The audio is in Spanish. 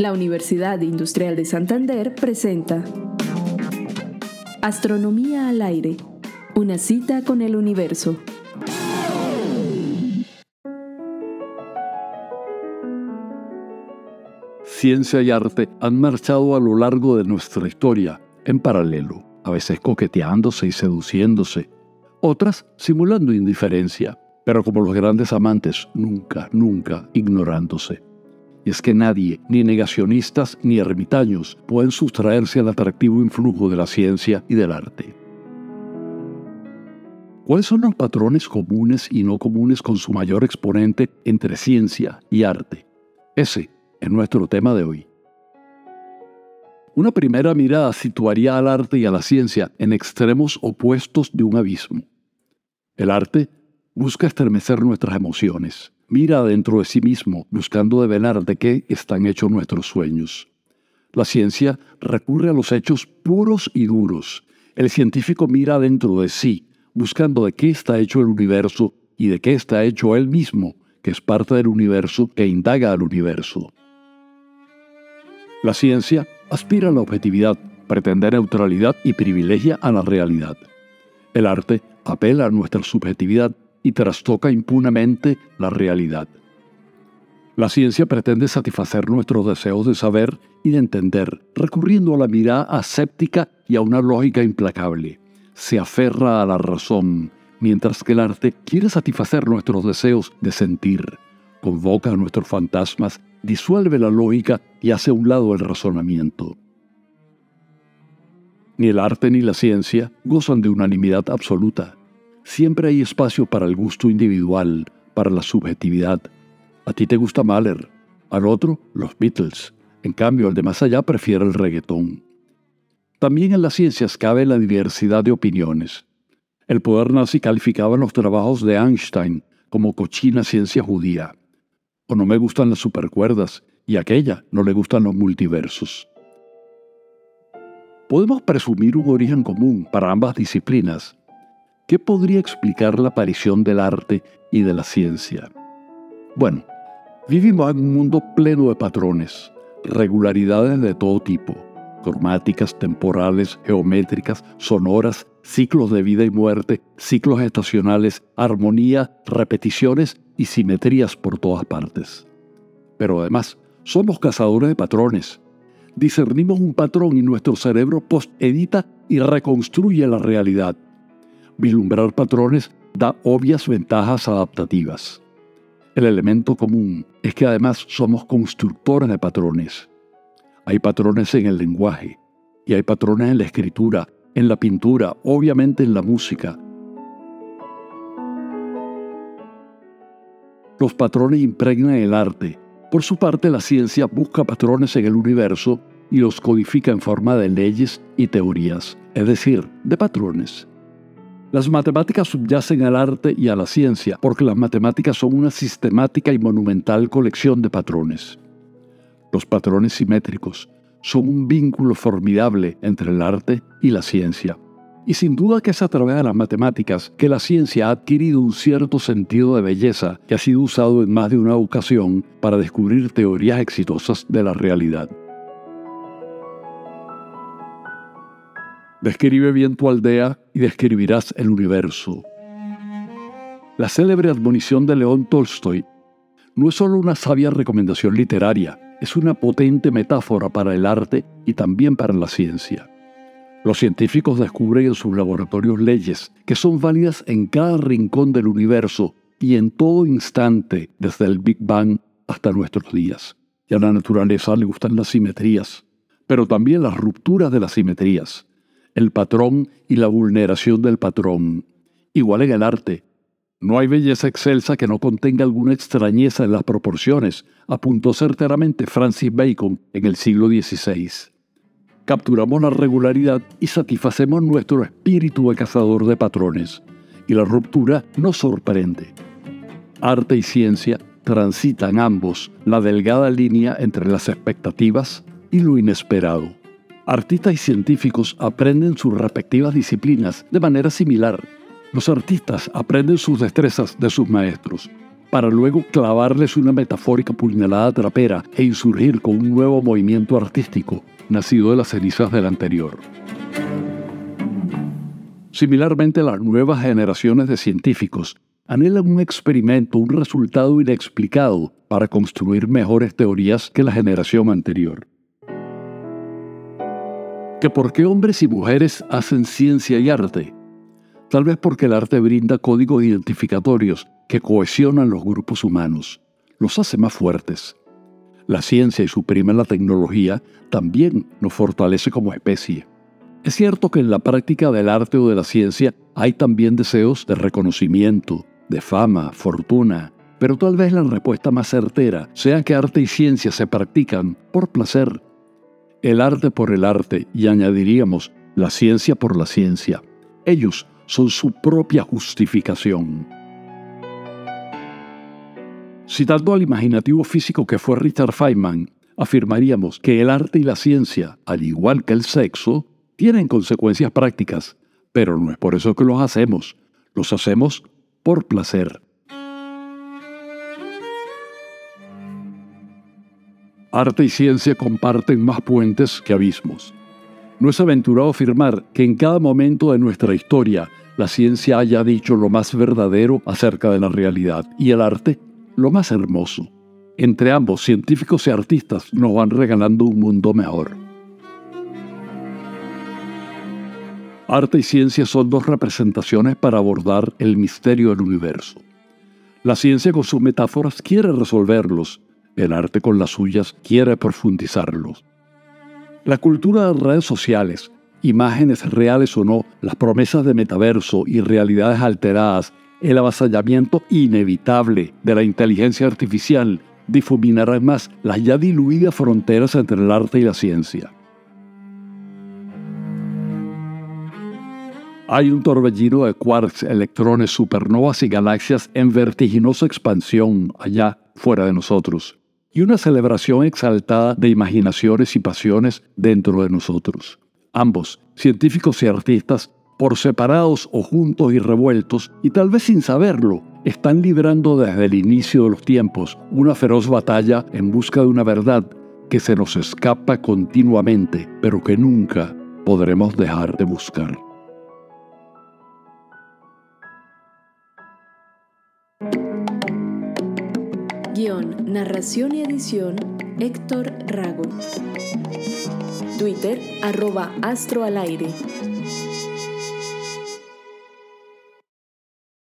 La Universidad Industrial de Santander presenta Astronomía al aire, una cita con el universo. Ciencia y arte han marchado a lo largo de nuestra historia en paralelo, a veces coqueteándose y seduciéndose, otras simulando indiferencia, pero como los grandes amantes, nunca, nunca ignorándose. Y es que nadie, ni negacionistas ni ermitaños, pueden sustraerse al atractivo influjo de la ciencia y del arte. ¿Cuáles son los patrones comunes y no comunes con su mayor exponente entre ciencia y arte? Ese es nuestro tema de hoy. Una primera mirada situaría al arte y a la ciencia en extremos opuestos de un abismo. El arte busca estremecer nuestras emociones, mira dentro de sí mismo buscando develar de qué están hechos nuestros sueños. La ciencia recurre a los hechos puros y duros. El científico mira dentro de sí, buscando de qué está hecho el universo y de qué está hecho él mismo, que es parte del universo que indaga al universo. La ciencia aspira a la objetividad, pretende neutralidad y privilegia a la realidad. El arte apela a nuestra subjetividad y trastoca impunemente la realidad. La ciencia pretende satisfacer nuestros deseos de saber y de entender, recurriendo a la mirada aséptica y a una lógica implacable. Se aferra a la razón, mientras que el arte quiere satisfacer nuestros deseos de sentir. Convoca a nuestros fantasmas, disuelve la lógica y hace a un lado el razonamiento. Ni el arte ni la ciencia gozan de unanimidad absoluta. Siempre hay espacio para el gusto individual, para la subjetividad. A ti te gusta Mahler, al otro los Beatles. En cambio, el de más allá prefiere el reggaetón. También en las ciencias cabe la diversidad de opiniones. El poder nazi calificaba los trabajos de Einstein como cochina ciencia judía. O no me gustan las supercuerdas y aquella no le gustan los multiversos. Podemos presumir un origen común para ambas disciplinas, ¿Qué podría explicar la aparición del arte y de la ciencia? Bueno, vivimos en un mundo pleno de patrones, regularidades de todo tipo, cromáticas, temporales, geométricas, sonoras, ciclos de vida y muerte, ciclos estacionales, armonía, repeticiones y simetrías por todas partes. Pero además, somos cazadores de patrones. Discernimos un patrón y nuestro cerebro post-edita y reconstruye la realidad vislumbrar patrones da obvias ventajas adaptativas. El elemento común es que además somos constructores de patrones. Hay patrones en el lenguaje y hay patrones en la escritura, en la pintura, obviamente en la música. Los patrones impregnan el arte. Por su parte, la ciencia busca patrones en el universo y los codifica en forma de leyes y teorías, es decir, de patrones. Las matemáticas subyacen al arte y a la ciencia porque las matemáticas son una sistemática y monumental colección de patrones. Los patrones simétricos son un vínculo formidable entre el arte y la ciencia. Y sin duda que es a través de las matemáticas que la ciencia ha adquirido un cierto sentido de belleza que ha sido usado en más de una ocasión para descubrir teorías exitosas de la realidad. Describe bien tu aldea y describirás el universo. La célebre admonición de León Tolstoy no es solo una sabia recomendación literaria, es una potente metáfora para el arte y también para la ciencia. Los científicos descubren en sus laboratorios leyes que son válidas en cada rincón del universo y en todo instante, desde el Big Bang hasta nuestros días. Y a la naturaleza le gustan las simetrías, pero también las rupturas de las simetrías el patrón y la vulneración del patrón. Igual en el arte. No hay belleza excelsa que no contenga alguna extrañeza en las proporciones, apuntó certeramente Francis Bacon en el siglo XVI. Capturamos la regularidad y satisfacemos nuestro espíritu de cazador de patrones, y la ruptura nos sorprende. Arte y ciencia transitan ambos la delgada línea entre las expectativas y lo inesperado. Artistas y científicos aprenden sus respectivas disciplinas de manera similar. Los artistas aprenden sus destrezas de sus maestros. para luego clavarles una metafórica puñalada trapera e insurgir con un nuevo movimiento artístico, nacido de las cenizas del anterior. Similarmente, las nuevas generaciones de científicos anhelan un experimento, un resultado inexplicado para construir mejores teorías que la generación anterior. ¿Que por qué hombres y mujeres hacen ciencia y arte? Tal vez porque el arte brinda códigos identificatorios que cohesionan los grupos humanos, los hace más fuertes. La ciencia y su prima la tecnología también nos fortalece como especie. Es cierto que en la práctica del arte o de la ciencia hay también deseos de reconocimiento, de fama, fortuna, pero tal vez la respuesta más certera sea que arte y ciencia se practican por placer. El arte por el arte y añadiríamos la ciencia por la ciencia. Ellos son su propia justificación. Citando al imaginativo físico que fue Richard Feynman, afirmaríamos que el arte y la ciencia, al igual que el sexo, tienen consecuencias prácticas, pero no es por eso que los hacemos, los hacemos por placer. Arte y ciencia comparten más puentes que abismos. No es aventurado afirmar que en cada momento de nuestra historia la ciencia haya dicho lo más verdadero acerca de la realidad y el arte lo más hermoso. Entre ambos, científicos y artistas nos van regalando un mundo mejor. Arte y ciencia son dos representaciones para abordar el misterio del universo. La ciencia con sus metáforas quiere resolverlos, el arte con las suyas quiere profundizarlos. La cultura de redes sociales, imágenes reales o no, las promesas de metaverso y realidades alteradas el avasallamiento inevitable de la inteligencia artificial difuminará más las ya diluidas fronteras entre el arte y la ciencia. Hay un torbellino de quarks, electrones, supernovas y galaxias en vertiginosa expansión allá fuera de nosotros, y una celebración exaltada de imaginaciones y pasiones dentro de nosotros. Ambos, científicos y artistas, por separados o juntos y revueltos, y tal vez sin saberlo, están librando desde el inicio de los tiempos una feroz batalla en busca de una verdad que se nos escapa continuamente, pero que nunca podremos dejar de buscar. Guión, narración y edición, Héctor Rago. Twitter, arroba astro al aire.